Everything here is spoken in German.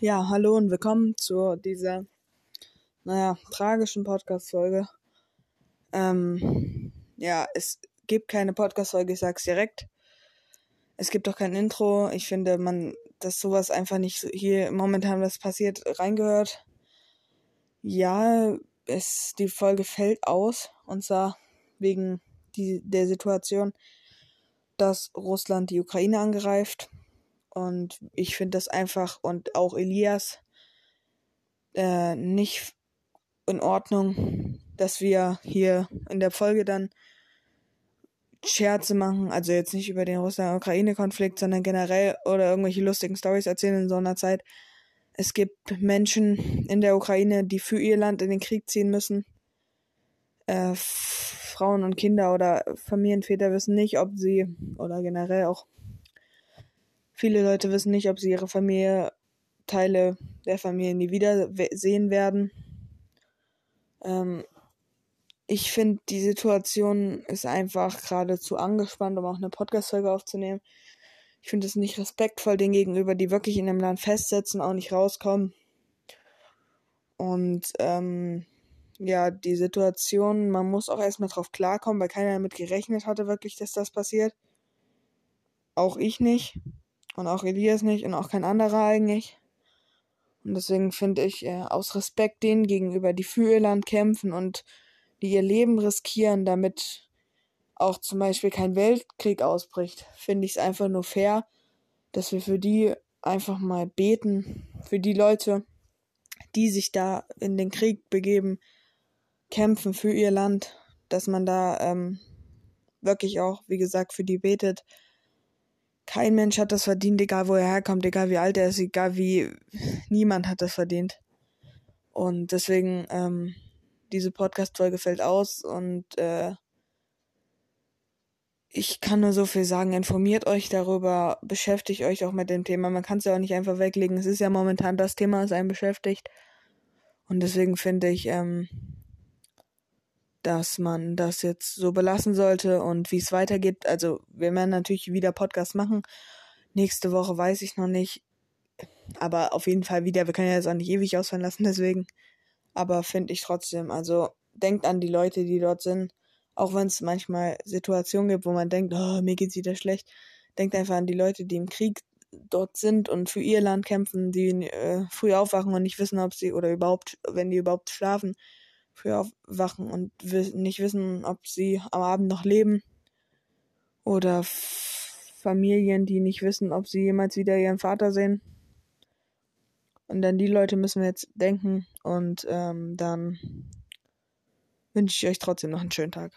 Ja, hallo und willkommen zu dieser, naja, tragischen Podcast-Folge. Ähm, ja, es gibt keine Podcast-Folge, ich sag's direkt. Es gibt auch kein Intro. Ich finde, man, dass sowas einfach nicht hier momentan was passiert, reingehört. Ja, es, die Folge fällt aus, und zwar wegen die, der Situation, dass Russland die Ukraine angreift und ich finde das einfach und auch Elias äh, nicht in Ordnung, dass wir hier in der Folge dann Scherze machen, also jetzt nicht über den Russland-Ukraine-Konflikt, sondern generell oder irgendwelche lustigen Stories erzählen in so einer Zeit. Es gibt Menschen in der Ukraine, die für ihr Land in den Krieg ziehen müssen. Äh, Frauen und Kinder oder Familienväter wissen nicht, ob sie oder generell auch Viele Leute wissen nicht, ob sie ihre Familie, Teile der Familie nie wieder sehen werden. Ähm, ich finde, die Situation ist einfach geradezu angespannt, um auch eine Podcast-Folge aufzunehmen. Ich finde es nicht respektvoll den gegenüber, die wirklich in einem Land festsitzen, auch nicht rauskommen. Und ähm, ja, die Situation, man muss auch erstmal drauf klarkommen, weil keiner damit gerechnet hatte, wirklich, dass das passiert. Auch ich nicht. Und auch Elias nicht und auch kein anderer eigentlich. Und deswegen finde ich, äh, aus Respekt denen gegenüber, die für ihr Land kämpfen und die ihr Leben riskieren, damit auch zum Beispiel kein Weltkrieg ausbricht, finde ich es einfach nur fair, dass wir für die einfach mal beten, für die Leute, die sich da in den Krieg begeben, kämpfen für ihr Land, dass man da ähm, wirklich auch, wie gesagt, für die betet kein Mensch hat das verdient, egal wo er herkommt, egal wie alt er ist, egal wie. Niemand hat das verdient. Und deswegen, ähm, diese Podcast-Folge fällt aus und äh, ich kann nur so viel sagen, informiert euch darüber, beschäftigt euch auch mit dem Thema. Man kann es ja auch nicht einfach weglegen. Es ist ja momentan das Thema, das einen beschäftigt. Und deswegen finde ich, ähm, dass man das jetzt so belassen sollte und wie es weitergeht. Also wir werden natürlich wieder Podcast machen. Nächste Woche weiß ich noch nicht. Aber auf jeden Fall wieder. Wir können ja jetzt auch nicht ewig ausfallen lassen, deswegen. Aber finde ich trotzdem. Also denkt an die Leute, die dort sind. Auch wenn es manchmal Situationen gibt, wo man denkt, oh, mir geht's wieder schlecht. Denkt einfach an die Leute, die im Krieg dort sind und für ihr Land kämpfen, die äh, früh aufwachen und nicht wissen, ob sie oder überhaupt, wenn die überhaupt schlafen, früh aufwachen und nicht wissen, ob sie am Abend noch leben. Oder Familien, die nicht wissen, ob sie jemals wieder ihren Vater sehen. Und an die Leute müssen wir jetzt denken. Und ähm, dann wünsche ich euch trotzdem noch einen schönen Tag.